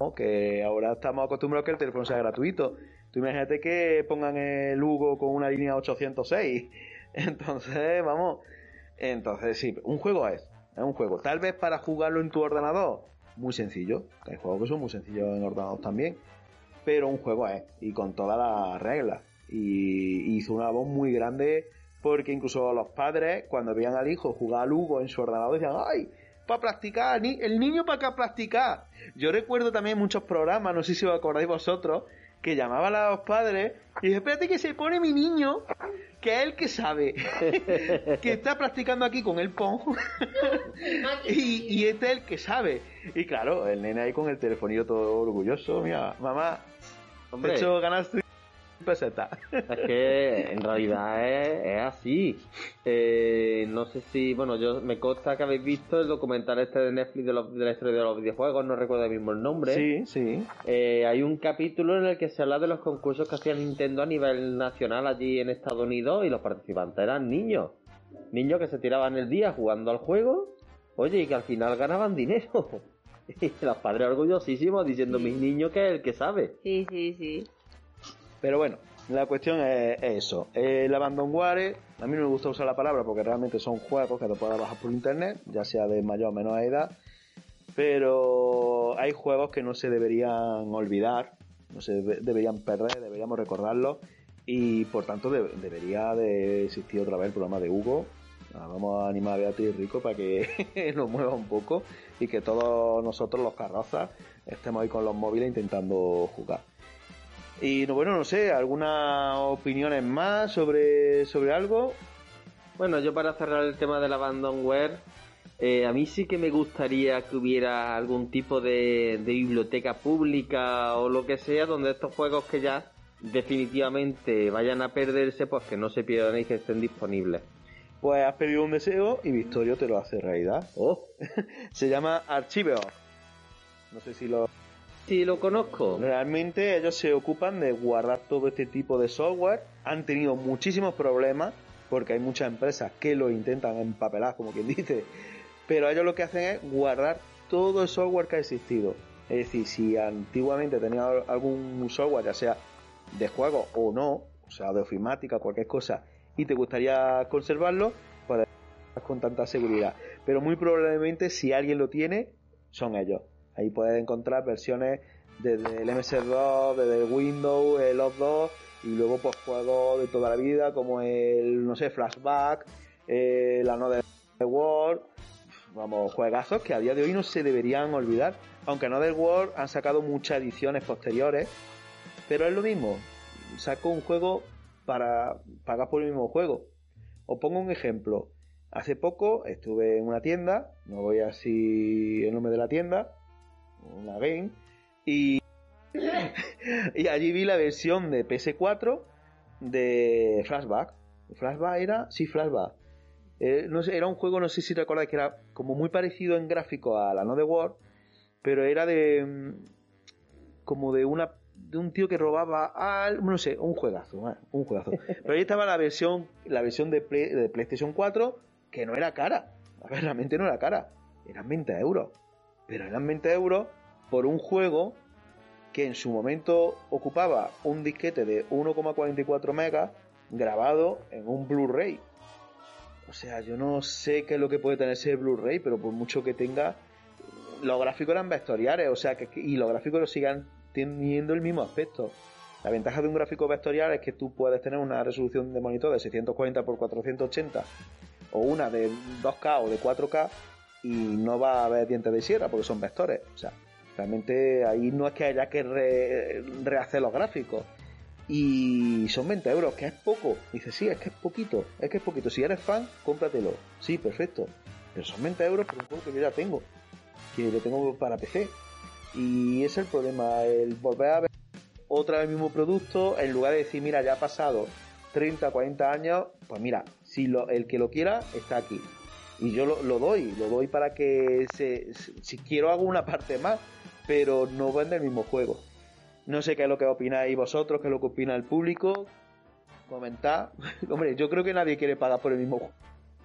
¿no? que ahora estamos acostumbrados a que el teléfono sea gratuito. Tú imagínate que pongan el Hugo con una línea 806. Entonces, vamos. Entonces, sí, un juego es. Es un juego. Tal vez para jugarlo en tu ordenador, muy sencillo. Hay juegos que son muy sencillos en ordenador también. Pero un juego es. Y con todas las reglas. Y hizo una voz muy grande. Porque incluso los padres, cuando veían al hijo jugar al Hugo en su ordenador, decían, ¡ay! Para practicar, el niño para acá practicar. Yo recuerdo también muchos programas, no sé si os acordáis vosotros, que llamaban a los padres y dije, espérate que se pone mi niño, que es el que sabe, que está practicando aquí con el Pong, y, y este es el que sabe. Y claro, el nene ahí con el telefonillo todo orgulloso, mira, mamá, Hombre. de hecho ganaste peseta. Es que en realidad es, es así. Eh, no sé si, bueno, yo me consta que habéis visto el documental este de Netflix de, los- de la historia de los videojuegos, no recuerdo mismo el nombre. Sí, sí. Eh, hay un capítulo en el que se habla de los concursos que hacía Nintendo a nivel nacional allí en Estados Unidos y los participantes eran niños. Niños que se tiraban el día jugando al juego, oye, y que al final ganaban dinero. Y los padres orgullosísimos diciendo, mi niño que es el que sabe. sí, sí, sí. Pero bueno, la cuestión es, es eso. El abandonware, a mí no me gusta usar la palabra porque realmente son juegos que te puedes bajar por internet, ya sea de mayor o menor edad. Pero hay juegos que no se deberían olvidar, no se debe- deberían perder, deberíamos recordarlos. Y por tanto de- debería de existir otra vez el programa de Hugo. Ah, Vamos a animar a Beatriz Rico para que nos mueva un poco y que todos nosotros los carrozas estemos ahí con los móviles intentando jugar. Y no, bueno, no sé, ¿algunas opiniones más sobre, sobre algo? Bueno, yo para cerrar el tema del abandonware, eh, a mí sí que me gustaría que hubiera algún tipo de, de biblioteca pública o lo que sea, donde estos juegos que ya definitivamente vayan a perderse, pues que no se pierdan y que estén disponibles. Pues has pedido un deseo y Victorio te lo hace realidad. Oh, Se llama Archiveo. No sé si lo... sí lo conozco. Realmente ellos se ocupan de guardar todo este tipo de software. Han tenido muchísimos problemas porque hay muchas empresas que lo intentan empapelar, como quien dice. Pero ellos lo que hacen es guardar todo el software que ha existido. Es decir, si antiguamente tenía algún software, ya sea de juego o no, o sea, de ofimática, cualquier cosa, y te gustaría conservarlo, pues con tanta seguridad. Pero muy probablemente si alguien lo tiene, son ellos. Ahí puedes encontrar versiones desde el MS2, desde Windows, el OS2 Y luego pues juegos de toda la vida como el, no sé, Flashback, eh, la Another World, vamos, juegazos que a día de hoy no se deberían olvidar. Aunque Another World han sacado muchas ediciones posteriores, pero es lo mismo. Saco un juego para pagar por el mismo juego. Os pongo un ejemplo. Hace poco estuve en una tienda, no voy así el nombre de la tienda, una game, y, y allí vi la versión de PS4 de Flashback. Flashback era, sí, Flashback. Eh, no era un juego, no sé si recordáis que era como muy parecido en gráfico a la No de War, pero era de mm, como de una de un tío que robaba al no sé, un juegazo, un juegazo. Pero ahí estaba la versión la versión de, PlayStation 4 que no era cara. A realmente no era cara. Eran 20 euros. Pero eran 20 euros por un juego que en su momento ocupaba un disquete de 1,44 megas grabado en un Blu-ray. O sea, yo no sé qué es lo que puede tener ese Blu-ray, pero por mucho que tenga, los gráficos eran vectoriales, o sea, que, y los gráficos lo sigan teniendo el mismo aspecto. La ventaja de un gráfico vectorial es que tú puedes tener una resolución de monitor de 640 x 480 o una de 2K o de 4K y no va a haber dientes de sierra porque son vectores. O sea, realmente ahí no es que haya que rehacer los gráficos. Y son 20 euros, que es poco. Dice, sí, es que es poquito, es que es poquito. Si eres fan, cómpratelo. Sí, perfecto. Pero son 20 euros por un juego que yo ya tengo. Que lo tengo para PC. Y ese es el problema, el volver a ver otra vez el mismo producto, en lugar de decir, mira, ya ha pasado 30, 40 años, pues mira, si lo, el que lo quiera está aquí. Y yo lo, doy, lo doy para que se, si quiero hago una parte más, pero no vende el mismo juego. No sé qué es lo que opináis vosotros, qué es lo que opina el público. Comentad. Hombre, yo creo que nadie quiere pagar por el mismo juego.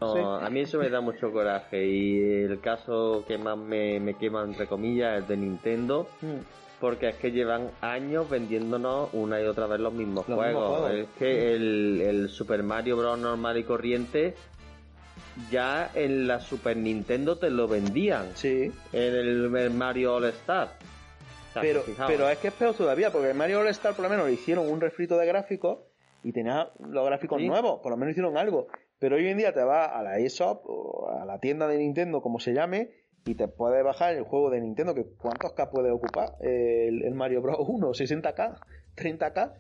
No, a mí eso me da mucho coraje y el caso que más me, me quema entre comillas es de Nintendo hmm. porque es que llevan años vendiéndonos una y otra vez los mismos, juegos. Es que el, el, Super Mario Bros. normal y corriente ya en la Super Nintendo te lo vendían. Sí. En el, Mario All Star. pero, pero es que es peor todavía porque el Mario All Star por lo menos le hicieron un refrito de gráficos y tenía los gráficos nuevos, por lo menos hicieron algo. Pero hoy en día te vas a la eShop o a la tienda de Nintendo, como se llame, y te puedes bajar el juego de Nintendo, que ¿cuántos K puede ocupar? El, Mario Bros. 1, 60K, 30K,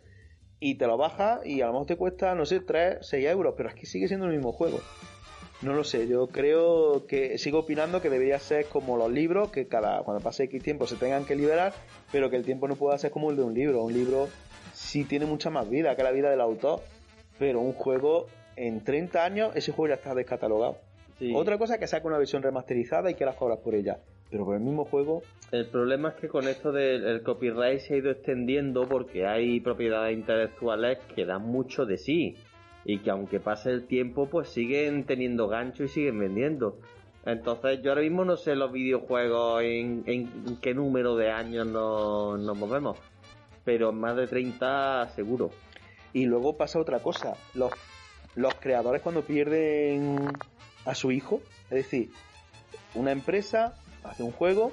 y te lo bajas y a lo mejor te cuesta, no sé, 3, 6 euros, pero es que sigue siendo el mismo juego. No lo sé, yo creo que sigo opinando que debería ser como los libros, que cada cuando pase X tiempo se tengan que liberar, pero que el tiempo no pueda ser como el de un libro. Un libro sí tiene mucha más vida que la vida del autor, pero un juego en 30 años ese juego ya está descatalogado. Otra cosa es que saque una versión remasterizada y que las cobras por ella. Pero por el mismo juego. El problema es que con esto del copyright se ha ido extendiendo porque hay propiedades intelectuales que dan mucho de sí. Y que aunque pase el tiempo, pues siguen teniendo gancho y siguen vendiendo. Entonces, yo ahora mismo no sé los videojuegos en, qué número de años nos, nos movemos. Pero más de 30 seguro. Y luego pasa otra cosa. Los los creadores cuando pierden a su hijo, es decir, una empresa hace un juego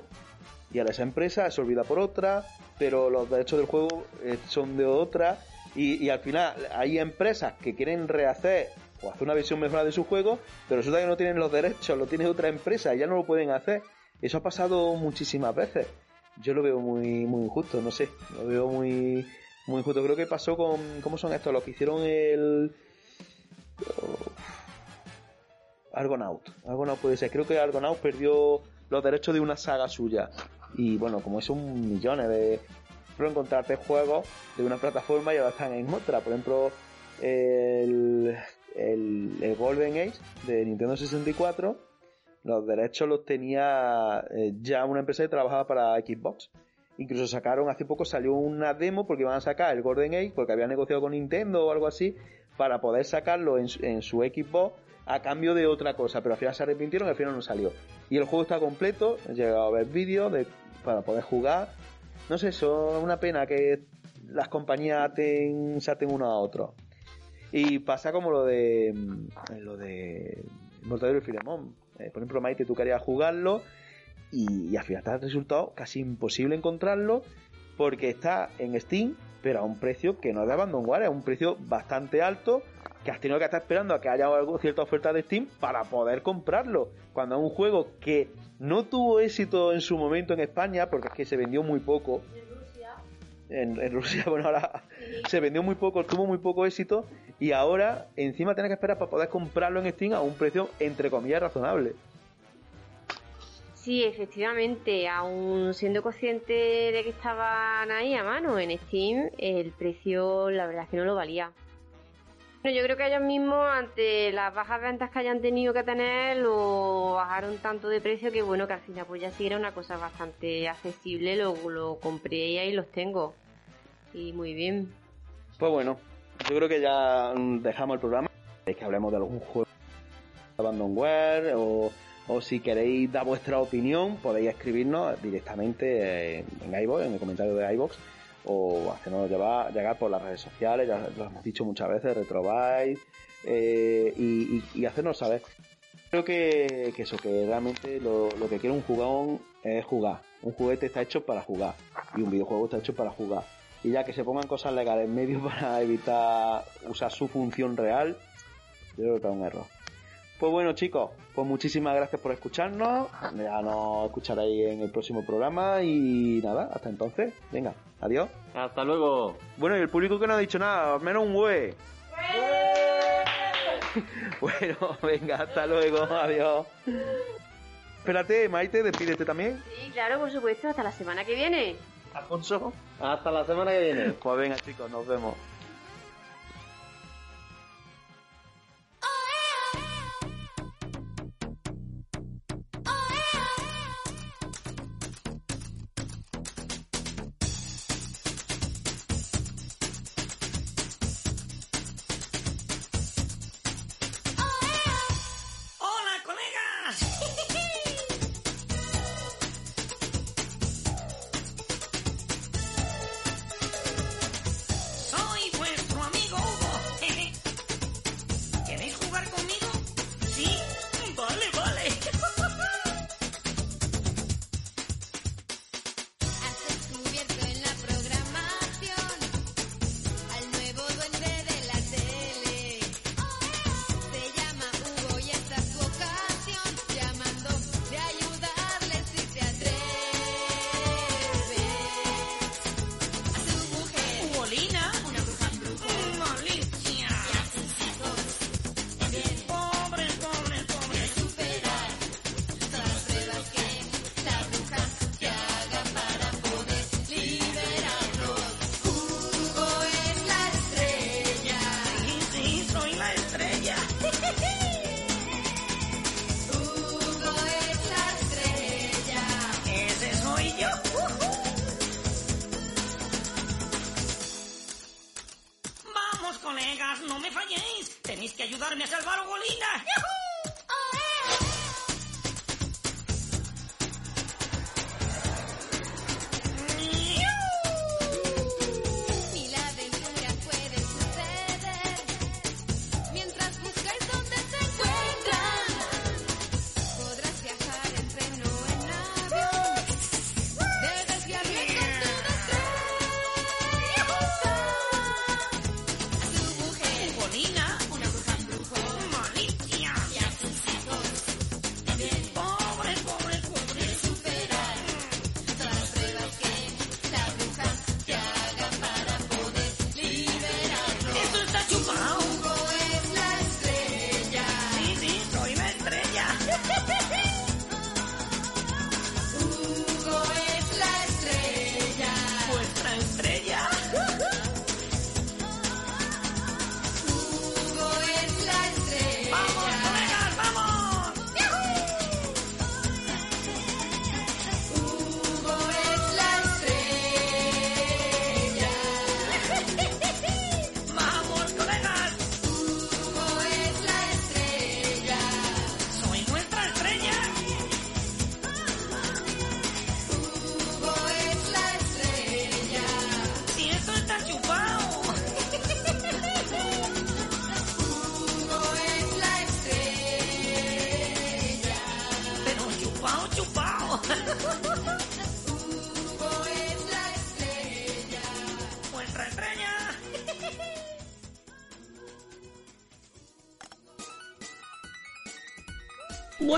y a esa empresa se olvida por otra, pero los derechos del juego eh, son de otra y, al final hay empresas que quieren rehacer o hacer una versión mejor de su juego, pero resulta que no tienen los derechos, lo tiene otra empresa y ya no lo pueden hacer. Eso ha pasado muchísimas veces. Yo lo veo muy injusto, no sé, lo veo muy muy injusto. Creo que pasó con cómo son estos, los que hicieron el Argonaut. Argonaut puede ser. Creo que Argonaut perdió los derechos de una saga suya. Y bueno, como es un millón de. Pero encontrarte juegos de una plataforma y ahora están en otra. Por ejemplo, el, el, Golden Age de Nintendo 64. Los derechos los tenía eh, ya una empresa que trabajaba para Xbox. Incluso sacaron, hace poco salió una demo porque iban a sacar el Golden Age porque habían negociado con Nintendo o algo así para poder sacarlo en, su Xbox a cambio de otra cosa, pero al final se arrepintieron y al final no salió. Y el juego está completo, he llegado a ver vídeos para poder jugar. No sé, eso es una pena que las compañías aten, se aten uno a otro. Y pasa como lo de mm, lo de Mortadelo y Filemón. Eh, por ejemplo, Maite, tú querías jugarlo y, al final te ha resultado casi imposible encontrarlo porque está en Steam pero a un precio que no es de abandonware, es un precio bastante alto que has tenido que estar esperando a que haya algo, cierta oferta de Steam para poder comprarlo. Cuando es un juego que no tuvo éxito en su momento en España, porque es que se vendió muy poco. En, en Rusia, bueno, ahora se vendió muy poco, tuvo muy poco éxito y ahora encima tienes que esperar para poder comprarlo en Steam a un precio entre comillas razonable. Sí, efectivamente, aún siendo consciente de que estaban ahí a mano en Steam, el precio la verdad es que no lo valía. Bueno, yo creo que ellos mismos, ante las bajas ventas que hayan tenido que tener, lo bajaron tanto de precio que bueno, que al final pues ya sí era una cosa bastante accesible, lo, lo compré y ahí los tengo. Y muy bien. Pues bueno, yo creo que ya dejamos el programa. Es que hablemos de algún juego de Abandonware o, o si queréis dar vuestra opinión, podéis escribirnos directamente en, en iVoox, en el comentario de iVoox, o hacernos llevar, llegar por las redes sociales, ya lo hemos dicho muchas veces, Retrobyte, eh, y, hacernos saber. Creo que, eso, que realmente lo, lo que quiere un jugón es jugar. Un juguete está hecho para jugar y un videojuego está hecho para jugar. Y ya que se pongan cosas legales en medio para evitar usar su función real, yo creo que es un error. Pues bueno chicos, pues muchísimas gracias por escucharnos. Ya nos escucharéis en el próximo programa y nada, hasta entonces. Venga, adiós. Hasta luego. Bueno, y el público que no ha dicho nada, menos un güey. bueno, venga, hasta luego, adiós. Espérate, Maite, despídete también. Sí, claro, por supuesto, hasta la semana que viene. Alfonso. Hasta la semana que viene. Pues venga chicos, nos vemos.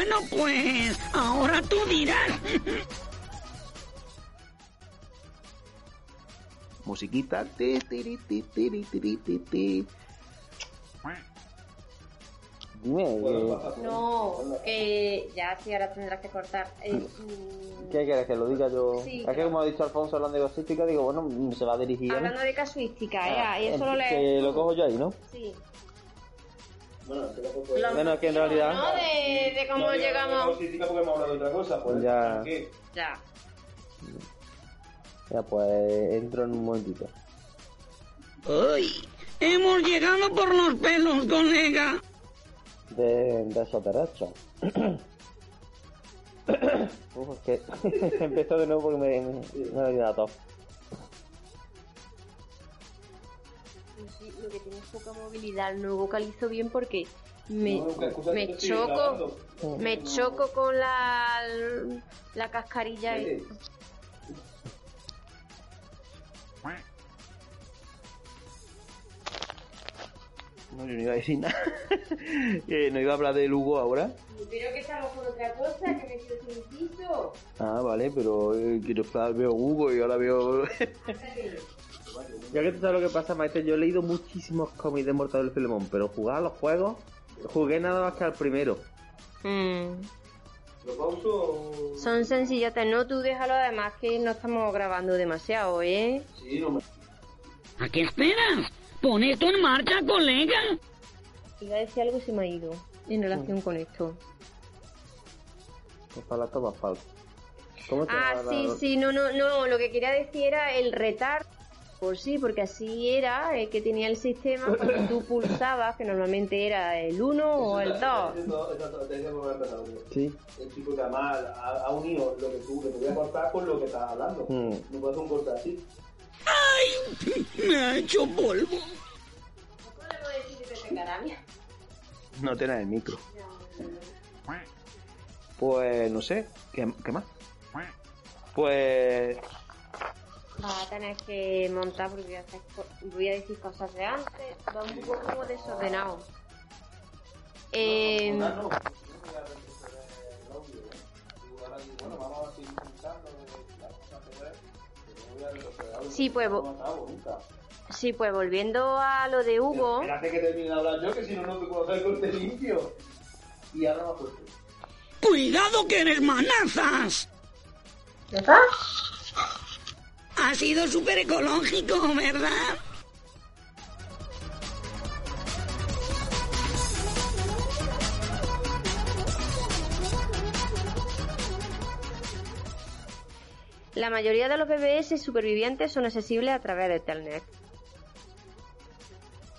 Bueno, pues ahora tú dirás. Musiquita. Ti, tiri, ti, tiri, tiri, ti, ti. Dime, ¿qué, No, que ya sí, ahora tendrás que cortar. Eh, mm, qué quieres que lo diga yo? Sí, es que como ha dicho Alfonso hablando de cosística, digo, bueno, se va a dirigir hablando de casuística, ¿eh? Ah, y eso lo que lees. lo cojo yo ahí, ¿no? Sí. Bueno, que en realidad... No, de, de cómo llegamos. porque hemos hablado de otra cosa. Pues, Ya. ¿qué? Ya. Ya, pues entro en un momentito. ¡Uy! Hemos llegado por los pelos, colega. De, de esos derechos. Uf, es que empiezo de nuevo porque me, me, me ha olvidado todo. Que tiene es poca movilidad, no vocalizo bien porque me, No, choco, grabando. me No. choco con la, la cascarilla y... No, yo no iba a decir nada. Eh, no iba a hablar del Hugo ahora. Pero que estamos con otra cosa, que me quiero sin piso. Ah, vale, pero eh, quiero estar, veo Hugo y ahora veo. Ya que tú sabes lo que pasa, maestro, yo he leído muchísimos cómics de Mortadelo y Filemón, pero jugar a los juegos, jugué nada más que al primero. Mm, ¿Lo pauso? son sencillotes, no tú déjalo además que no estamos grabando demasiado, ¿eh? Sí, no me. ¿A qué esperas? Pon esto en marcha, colega. Iba a decir algo y se me ha ido en relación con esto. La toma falta. ¿Cómo se Ah, sí, sí, no, no, no, lo que quería decir era el retardo. Por sí, porque así era el que tenía el sistema cuando tú pulsabas, que normalmente era el 1 o el 2. Sí. El chico que además ha, ha unido lo que tú le podías cortar con lo que estás hablando. Mm. No puedes un corte así. ¡Ay! Me ha hecho polvo. No tenés el micro. Pues no sé. ¿Qué, qué más? Pues. Va a tener que montar porque voy a, hacer voy a decir cosas de antes. Va un poco como desordenado. Eh, sí, pues, sí, pues volviendo a lo de Hugo. Espérate que termine de hablar yo, que si no, no te puedo hacer corte limpio. Y ahora más fuerte. ¡Cuidado que eres manazas! ¿Verdad? Ha sido súper ecológico, ¿verdad? La mayoría de los BBS supervivientes son accesibles a través de Telnet.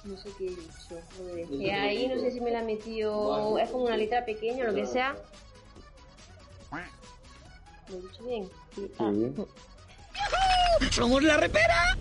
No sé qué he dicho. lo que dejé ahí, no sé si me la metió. Es como una letra pequeña o lo que sea. ¿Lo he dicho bien? Sí. Ah. ¡Somos la repera!